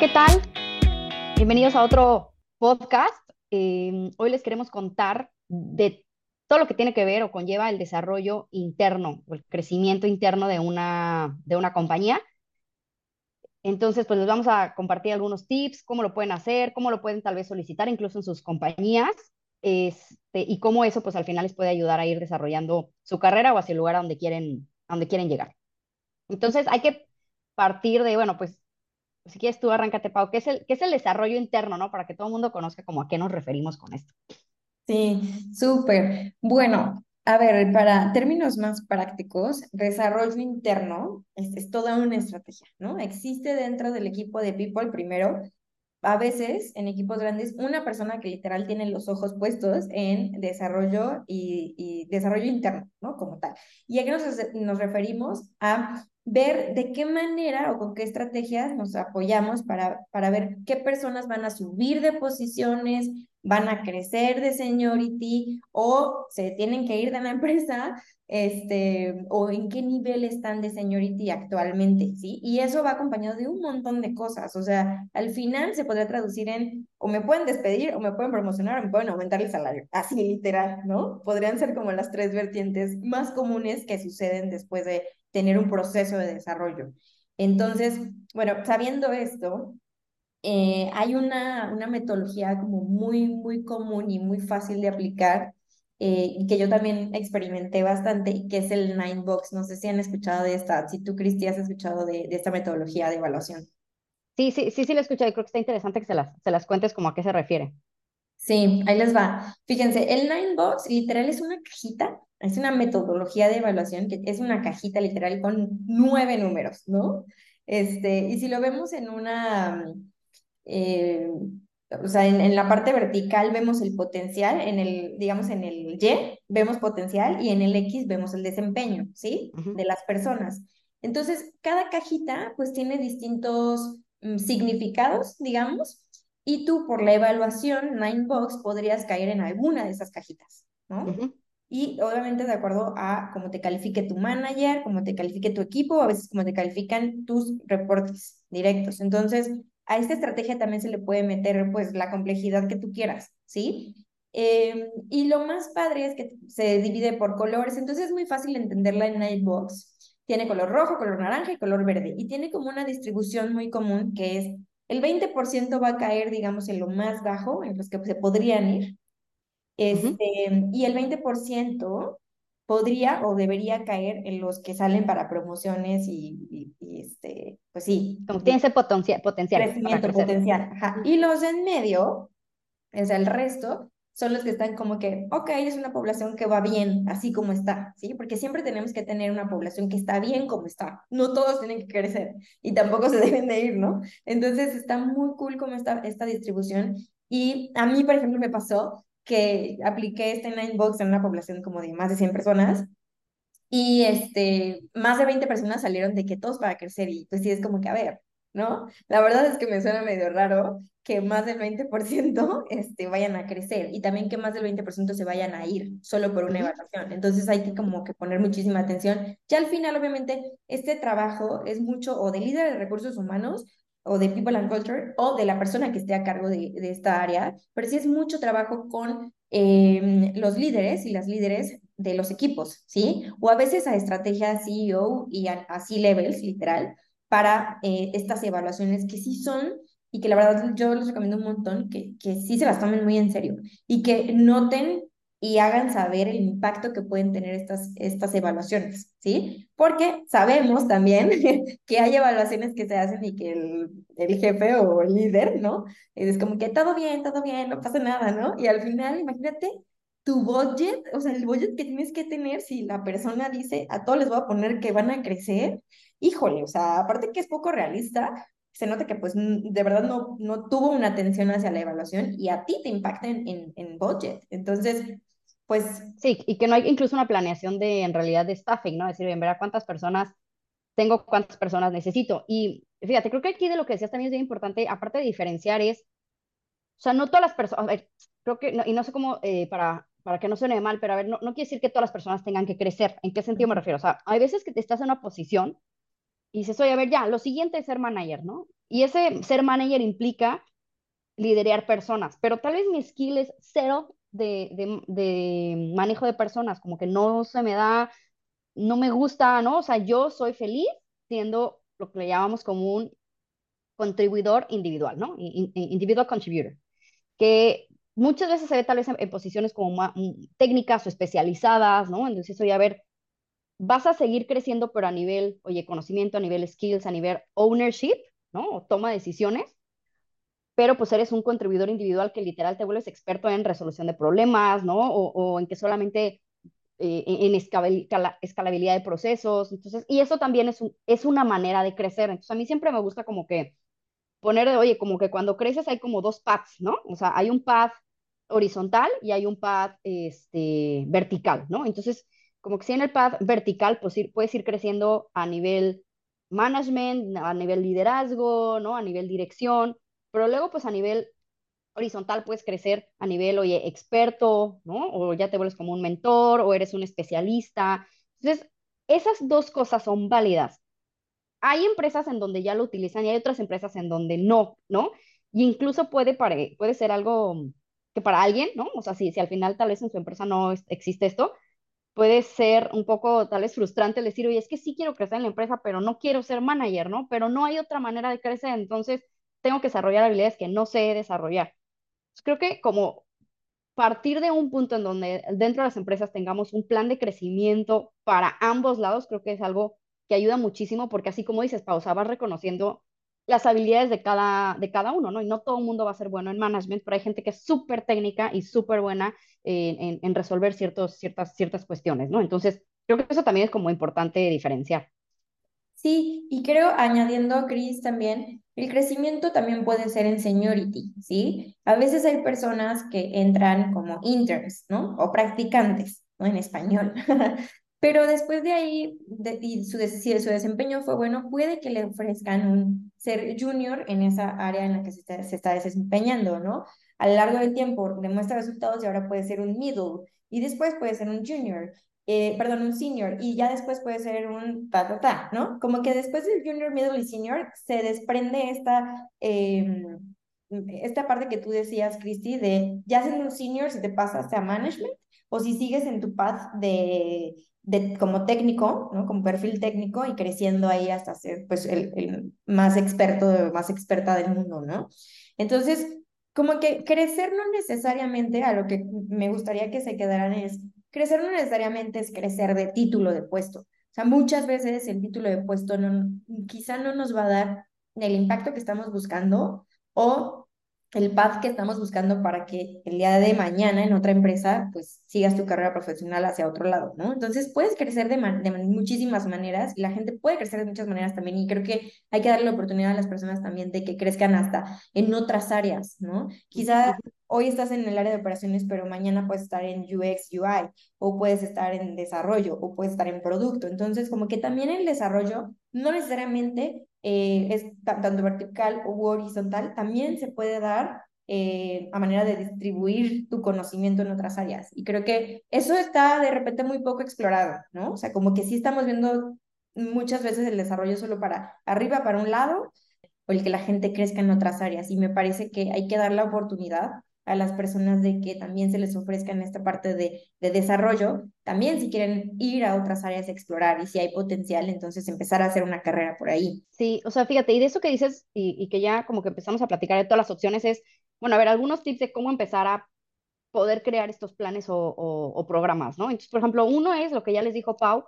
¿qué tal? Bienvenidos a otro podcast. Eh, hoy les queremos contar de todo lo que tiene que ver o conlleva el desarrollo interno o el crecimiento interno de una, de una compañía. Entonces, pues les vamos a compartir algunos tips, cómo lo pueden hacer, cómo lo pueden tal vez solicitar incluso en sus compañías, este, y cómo eso pues al final les puede ayudar a ir desarrollando su carrera o hacia el lugar a donde quieren, a donde quieren llegar. Entonces, hay que partir de, bueno, pues si quieres tú arráncate, Pau, ¿qué es el, qué es el desarrollo interno, no? Para que todo el mundo conozca como a qué nos referimos con esto. Sí, súper. Bueno, a ver, para términos más prácticos, desarrollo interno es, es toda una estrategia, ¿no? Existe dentro del equipo de People primero, a veces en equipos grandes, una persona que literal tiene los ojos puestos en desarrollo y, y desarrollo interno, ¿no? Como tal. ¿Y a qué nos, nos referimos? A ver de qué manera o con qué estrategias nos apoyamos para, para ver qué personas van a subir de posiciones, van a crecer de seniority o se tienen que ir de la empresa, este, o en qué nivel están de seniority actualmente, ¿sí? Y eso va acompañado de un montón de cosas, o sea, al final se podría traducir en o me pueden despedir, o me pueden promocionar, o me pueden aumentar el salario, así literal, ¿no? Podrían ser como las tres vertientes más comunes que suceden después de tener un proceso de desarrollo. Entonces, bueno, sabiendo esto, eh, hay una, una metodología como muy, muy común y muy fácil de aplicar eh, y que yo también experimenté bastante, que es el Nine Box. No sé si han escuchado de esta, si tú, Cristi, has escuchado de, de esta metodología de evaluación. Sí, sí, sí, sí, lo escuché. Creo que está interesante que se las, se las cuentes como a qué se refiere. Sí, ahí les va. Fíjense, el Nine Box literal es una cajita, es una metodología de evaluación que es una cajita literal con nueve números, ¿no? Este, y si lo vemos en una, eh, o sea, en, en, la parte vertical vemos el potencial, en el, digamos, en el Y vemos potencial y en el X vemos el desempeño, ¿sí? Uh -huh. De las personas. Entonces, cada cajita pues tiene distintos um, significados, digamos, y tú por la evaluación Ninebox podrías caer en alguna de esas cajitas, ¿no? Uh -huh. Y obviamente de acuerdo a cómo te califique tu manager, cómo te califique tu equipo, a veces cómo te califican tus reportes directos. Entonces, a esta estrategia también se le puede meter pues la complejidad que tú quieras, ¿sí? Eh, y lo más padre es que se divide por colores, entonces es muy fácil entenderla en Nightbox. Tiene color rojo, color naranja y color verde. Y tiene como una distribución muy común que es el 20% va a caer, digamos, en lo más bajo, en los que se podrían ir. Este, uh -huh. Y el 20% podría o debería caer en los que salen para promociones y, y, y este, pues sí. Como tiene ese potencial. potencial crecimiento potencial. Ajá. Y los en medio, o sea, el resto, son los que están como que, ok, es una población que va bien, así como está, ¿sí? Porque siempre tenemos que tener una población que está bien como está. No todos tienen que crecer y tampoco se deben de ir, ¿no? Entonces está muy cool como está esta distribución. Y a mí, por ejemplo, me pasó que apliqué este Ninebox en una población como de más de 100 personas y este, más de 20 personas salieron de que todos para crecer y pues sí es como que, a ver, ¿no? La verdad es que me suena medio raro que más del 20% este, vayan a crecer y también que más del 20% se vayan a ir solo por una evaluación. Entonces hay que como que poner muchísima atención. Ya al final, obviamente, este trabajo es mucho o de líder de recursos humanos o de People and Culture o de la persona que esté a cargo de, de esta área, pero sí es mucho trabajo con eh, los líderes y las líderes de los equipos, ¿sí? O a veces a estrategias CEO y a, a C-levels, literal, para eh, estas evaluaciones que sí son y que la verdad yo les recomiendo un montón que, que sí se las tomen muy en serio y que noten y hagan saber el impacto que pueden tener estas, estas evaluaciones, ¿sí? Porque sabemos también que hay evaluaciones que se hacen y que el, el jefe o el líder, ¿no? Es como que todo bien, todo bien, no pasa nada, ¿no? Y al final, imagínate tu budget, o sea, el budget que tienes que tener si la persona dice, a todos les voy a poner que van a crecer, híjole, o sea, aparte que es poco realista, se nota que pues de verdad no, no tuvo una atención hacia la evaluación y a ti te impacta en, en, en budget. Entonces, pues... Sí, y que no hay incluso una planeación de, en realidad, de staffing, ¿no? Decir, bien, ver cuántas personas tengo, cuántas personas necesito. Y fíjate, creo que aquí de lo que decías también es bien importante, aparte de diferenciar, es, o sea, no todas las personas, a ver, creo que, no, y no sé cómo, eh, para, para que no suene mal, pero a ver, no, no quiere decir que todas las personas tengan que crecer. ¿En qué sentido me refiero? O sea, hay veces que te estás en una posición y dices, oye, a ver, ya, lo siguiente es ser manager, ¿no? Y ese ser manager implica liderar personas, pero tal vez mi skill es cero de, de, de, manejo de personas, como que no se me da, no me gusta, ¿no? O sea, yo soy feliz siendo lo que le llamamos como un contribuidor individual, ¿no? Individual contributor, que muchas veces se ve tal vez en, posiciones como técnicas o especializadas, ¿no? Entonces, eso a ver, vas a seguir creciendo, pero a nivel, oye, conocimiento, a nivel skills, a nivel ownership, ¿no? O toma de decisiones, pero pues eres un contribuidor individual que literal te vuelves experto en resolución de problemas, ¿no? O, o en que solamente eh, en escalabilidad de procesos, entonces, y eso también es, un, es una manera de crecer, entonces a mí siempre me gusta como que poner, oye, como que cuando creces hay como dos paths, ¿no? O sea, hay un path horizontal y hay un path este, vertical, ¿no? Entonces, como que si en el path vertical, pues ir, puedes ir creciendo a nivel management, a nivel liderazgo, ¿no? A nivel dirección, pero luego pues a nivel horizontal puedes crecer a nivel, oye, experto, ¿no? O ya te vuelves como un mentor o eres un especialista. Entonces, esas dos cosas son válidas. Hay empresas en donde ya lo utilizan y hay otras empresas en donde no, ¿no? Y incluso puede, puede ser algo que para alguien, ¿no? O sea, si, si al final tal vez en su empresa no existe esto, puede ser un poco tal vez frustrante decir, oye, es que sí quiero crecer en la empresa, pero no quiero ser manager, ¿no? Pero no hay otra manera de crecer, entonces tengo que desarrollar habilidades que no sé desarrollar. Creo que como partir de un punto en donde dentro de las empresas tengamos un plan de crecimiento para ambos lados, creo que es algo que ayuda muchísimo porque así como dices, pausa, vas reconociendo las habilidades de cada, de cada uno, ¿no? Y no todo el mundo va a ser bueno en management, pero hay gente que es súper técnica y súper buena en, resolver ciertos, ciertas, ciertas cuestiones, ¿no? Entonces, creo que eso también es como importante diferenciar. Sí, y creo, añadiendo, Cris, también, el crecimiento también puede ser en seniority, ¿sí? A veces hay personas que entran como interns, ¿no? O practicantes, ¿no? En español. Pero después de ahí, y su, si su desempeño fue bueno, puede que le ofrezcan un ser junior en esa área en la que se está, se está desempeñando, ¿no? A lo largo del tiempo demuestra resultados y ahora puede ser un middle y después puede ser un junior eh, perdón, un senior, y ya después puede ser un ta, ta, ta, ¿no? Como que después del junior, middle y senior se desprende esta, em, esta parte que tú decías, Cristi, de ya siendo un senior, si te pasas a management, o si sigues en tu path de, de como técnico, ¿no? Como perfil técnico y creciendo ahí hasta ser, pues, el, el más experto, más experta del mundo, ¿no? Entonces, como que crecer no necesariamente, a lo que me gustaría que se quedaran es crecer no necesariamente es crecer de título de puesto. O sea, muchas veces el título de puesto no, quizá no nos va a dar el impacto que estamos buscando o el path que estamos buscando para que el día de mañana en otra empresa, pues sigas tu carrera profesional hacia otro lado, ¿no? Entonces puedes crecer de, de muchísimas maneras y la gente puede crecer de muchas maneras también y creo que hay que darle la oportunidad a las personas también de que crezcan hasta en otras áreas, ¿no? Quizá hoy estás en el área de operaciones, pero mañana puedes estar en UX, UI, o puedes estar en desarrollo, o puedes estar en producto. Entonces, como que también el desarrollo no necesariamente eh, es tanto vertical o horizontal, también se puede dar eh, a manera de distribuir tu conocimiento en otras áreas. Y creo que eso está de repente muy poco explorado, ¿no? O sea, como que sí estamos viendo muchas veces el desarrollo solo para arriba, para un lado, o el que la gente crezca en otras áreas. Y me parece que hay que dar la oportunidad a las personas de que también se les ofrezca en esta parte de, de, desarrollo, también si quieren ir a otras áreas a explorar y si hay potencial, entonces empezar a hacer una carrera por ahí. Sí, o sea, fíjate, y de eso que dices y, y que ya como que empezamos a platicar de todas las opciones es, bueno, a ver, algunos tips de cómo empezar a poder crear estos planes o, o, o programas, ¿no? Entonces, por ejemplo, uno es lo que ya les dijo Pau,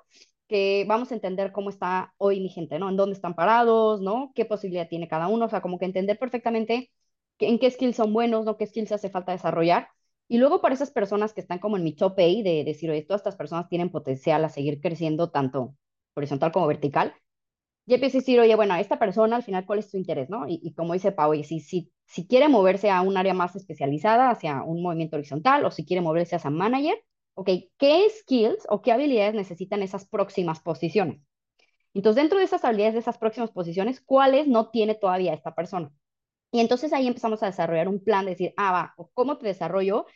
que vamos a entender cómo está hoy mi gente, ¿no? En dónde están parados, ¿no? ¿Qué posibilidad tiene cada uno? O sea, como que entender perfectamente en qué skills son buenos, ¿no? qué skills hace falta desarrollar. Y luego para esas personas que están como en mi top A, de decir, oye, todas estas personas tienen potencial a seguir creciendo tanto horizontal como vertical, ya empiezo a decir, oye, bueno, esta persona al final, ¿cuál es su interés? ¿no? Y, como dice Pau, y si, si, si quiere moverse a un área más especializada, hacia un movimiento horizontal, o si quiere moverse hacia manager, ok, ¿qué skills o qué habilidades necesitan esas próximas posiciones? Entonces, dentro de esas habilidades de esas próximas posiciones, ¿cuáles no tiene todavía esta persona? Y entonces ahí empezamos a desarrollar un plan de decir, ah, va, ¿cómo te desarrollo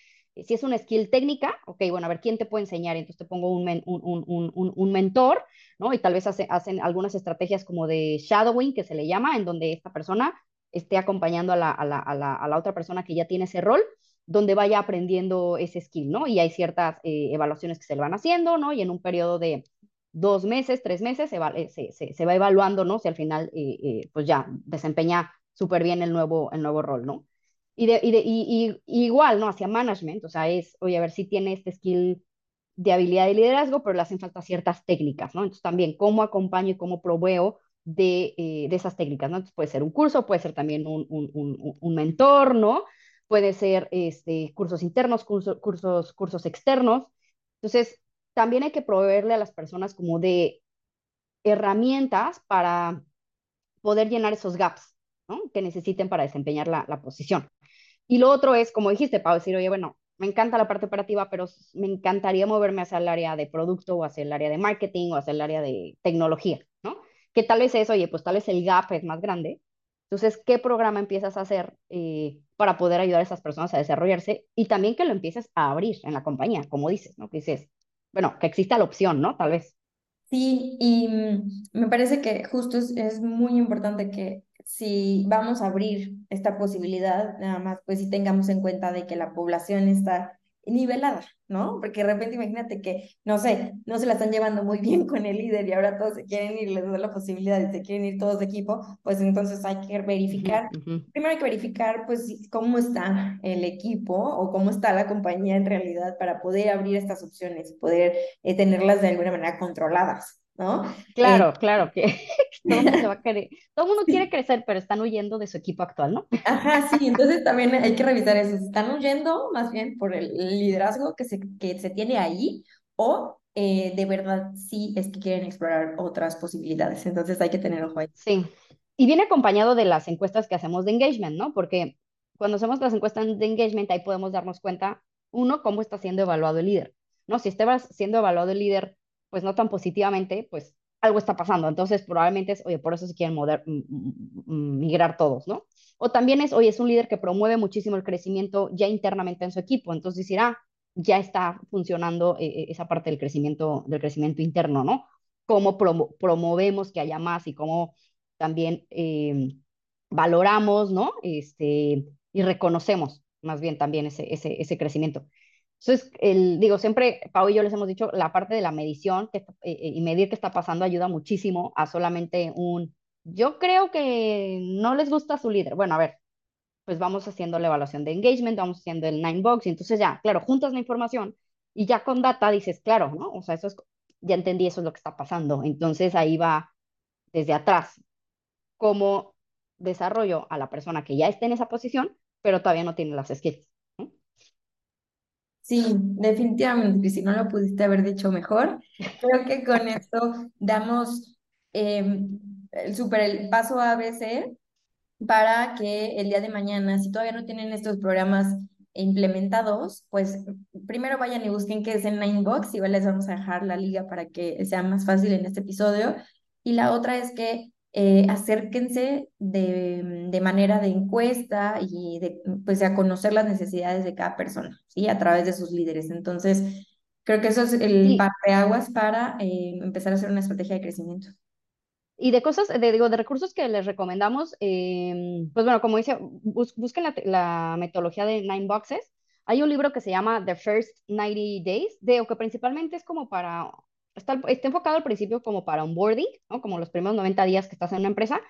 si es una skill técnica, ok, bueno, a ver, ¿quién te puede enseñar? Entonces te pongo un, un, un, un mentor, ¿no? Y tal vez hace, hacen algunas estrategias como de shadowing, que se le llama, en donde esta persona esté acompañando a la, a la, a la, a la otra persona que ya tiene ese rol, donde vaya aprendiendo ese skill, ¿no? Y hay ciertas eh, evaluaciones que se le van haciendo, ¿no? Y en un periodo de dos meses, tres meses, se va, eh, se, se, se va evaluando, ¿no? Si al final, eh, pues ya desempeña súper bien el nuevo, el nuevo rol, ¿no? Y, de, y, de, y, igual, ¿no? Hacia management, o sea, es, oye, a ver si tiene este skill de habilidad de liderazgo, pero le hacen falta ciertas técnicas, ¿no? Entonces también, ¿cómo acompaño y cómo proveo de, eh, de esas técnicas, ¿no? Entonces puede ser un curso, puede ser también un, un, un, un mentor, ¿no? Puede ser este, cursos internos, curso, cursos, cursos externos. Entonces, también hay que proveerle a las personas como de herramientas para poder llenar esos gaps, Que necesiten para desempeñar la, posición. Y lo otro es, como dijiste, para decir, oye, bueno, me encanta la parte operativa, pero me encantaría moverme hacia el área de producto o hacia el área de marketing o hacia el área de tecnología, ¿no? Que tal vez es, oye, pues tal vez el gap es más grande. Entonces, ¿qué programa empiezas a hacer eh, para poder ayudar a esas personas a desarrollarse? Y también que lo empieces a abrir en la compañía, como dices, ¿no? Que dices, bueno, que exista la opción, ¿no? Tal vez. Sí, y me parece que justo es muy importante que si vamos a abrir esta posibilidad, nada más, pues si tengamos en cuenta de que la población está nivelada, ¿no? Porque de repente imagínate que, no sé, no se la están llevando muy bien con el líder y ahora todos se quieren ir, les da la posibilidad y se quieren ir todos de equipo, pues entonces hay que verificar, uh -huh. primero hay que verificar pues cómo está el equipo o cómo está la compañía en realidad para poder abrir estas opciones, poder eh, tenerlas de alguna manera controladas, ¿no? Claro, eh, claro, que todo el mundo se va a querer, todo el mundo quiere crecer, pero están huyendo de su equipo actual, ¿no? Ajá, sí, entonces también hay que revisar eso, están huyendo más bien por el liderazgo que se, que se tiene ahí o eh, de verdad sí es que quieren explorar otras posibilidades, entonces hay que tener ojo ahí. Sí, y viene acompañado de las encuestas que hacemos de engagement, ¿no? Porque cuando hacemos las encuestas de engagement, ahí podemos darnos cuenta, uno, cómo está siendo evaluado el líder, ¿no? Si está siendo evaluado el líder pues no tan positivamente, pues algo está pasando. Entonces, probablemente es, oye, por eso se quieren mover, migrar todos, ¿no? O también es, oye, es un líder que promueve muchísimo el crecimiento ya internamente en su equipo. Entonces, decir, ah, ya está funcionando eh, esa parte del crecimiento, del crecimiento interno, ¿no? Cómo promo promovemos que haya más y cómo también eh, valoramos, ¿no? Este, y reconocemos más bien también ese, ese crecimiento. Entonces, el, digo, siempre Pau y yo les hemos dicho, la parte de la medición que, eh, y medir qué está pasando ayuda muchísimo a solamente un, yo creo que no les gusta su líder. Bueno, a ver, pues vamos haciendo la evaluación de engagement, vamos haciendo el nine box, y entonces ya, claro, juntas la información y ya con data dices, claro, ¿no? O sea, eso es, ya entendí, eso es lo que está pasando. Entonces ahí va desde atrás, cómo desarrollo a la persona que ya está en esa posición, pero todavía no tiene las skills. Sí, definitivamente, si no lo pudiste haber dicho mejor. Creo que con esto damos eh, el super el paso ABC para que el día de mañana, si todavía no tienen estos programas implementados, pues primero vayan y busquen qué es el Ninebox, igual les vamos a dejar la liga para que sea más fácil en este episodio. Y la otra es que eh, acérquense de, de, manera de encuesta y de, pues, a conocer las necesidades de cada persona, ¿sí? A través de sus líderes. Entonces, creo que eso es el sí. parteaguas para eh, empezar a hacer una estrategia de crecimiento. Y de cosas, de, digo, de recursos que les recomendamos, eh, pues bueno, como dice, bus, busquen la, la, metodología de Nine Boxes. Hay un libro que se llama The First 90 Days, de, o que principalmente es como para está, está enfocado al principio como para onboarding, ¿no? Como los primeros 90 días que estás en una empresa,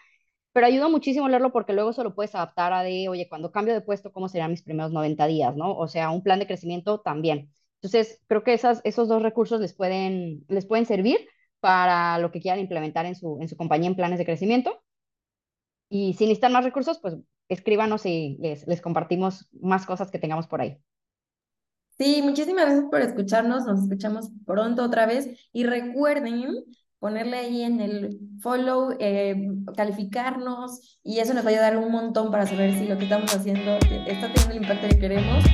pero ayuda muchísimo leerlo porque luego se lo puedes adaptar a de, oye, cuando cambio de puesto, ¿cómo serán mis primeros 90 días, no? O sea, un plan de crecimiento también. Entonces, creo que esas, esos dos recursos les pueden, les pueden servir para lo que quieran implementar en su, en su compañía en planes de crecimiento. Y si necesitan más recursos, pues escríbanos y les, les compartimos más cosas que tengamos por ahí. Sí, muchísimas gracias por escucharnos. Nos escuchamos pronto otra vez. Y recuerden ponerle ahí en el follow, eh, calificarnos, y eso nos va a ayudar un montón para saber si lo que estamos haciendo está teniendo el impacto que queremos.